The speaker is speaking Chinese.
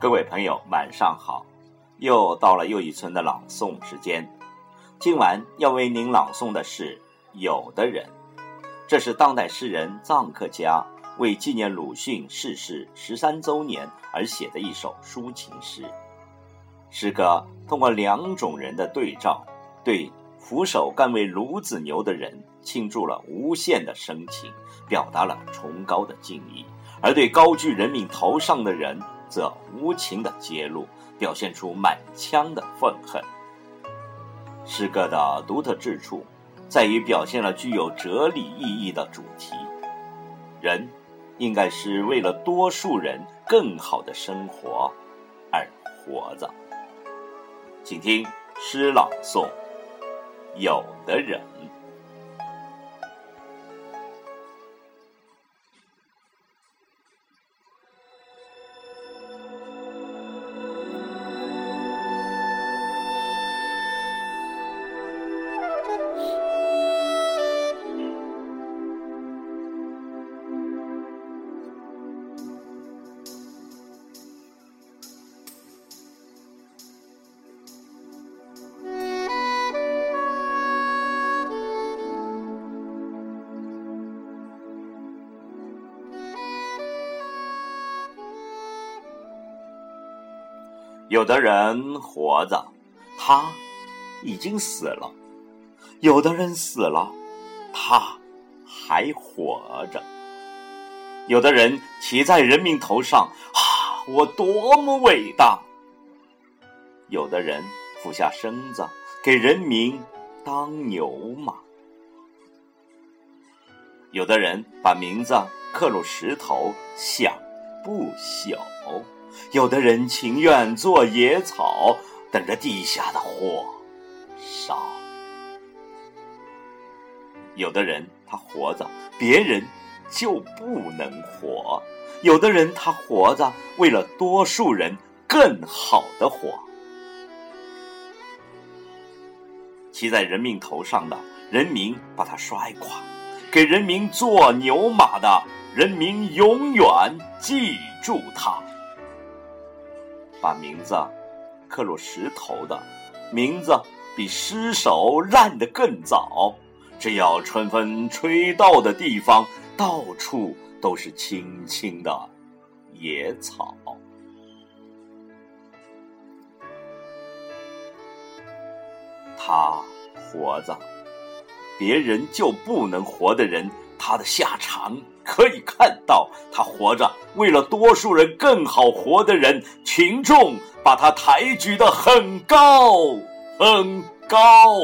各位朋友，晚上好！又到了又一村的朗诵时间。今晚要为您朗诵的是《有的人》，这是当代诗人臧克家为纪念鲁迅逝世十三周年而写的一首抒情诗。诗歌通过两种人的对照，对俯首甘为孺子牛的人倾注了无限的深情，表达了崇高的敬意；而对高居人民头上的人，则无情的揭露，表现出满腔的愤恨。诗歌的独特之处，在于表现了具有哲理意义的主题：人应该是为了多数人更好的生活而活着。请听诗朗诵：有的人。有的人活着，他已经死了；有的人死了，他还活着。有的人骑在人民头上，啊，我多么伟大！有的人俯下身子给人民当牛马。有的人把名字刻入石头，想不朽。有的人情愿做野草，等着地下的火烧；有的人他活着，别人就不能活；有的人他活着，为了多数人更好的活。骑在人民头上的人民把他摔垮，给人民做牛马的人民永远记住他。把名字刻入石头的，名字比尸首烂得更早。只要春风吹到的地方，到处都是青青的野草。他活着，别人就不能活的人，他的下场。可以看到，他活着，为了多数人更好活的人，群众把他抬举得很高，很高。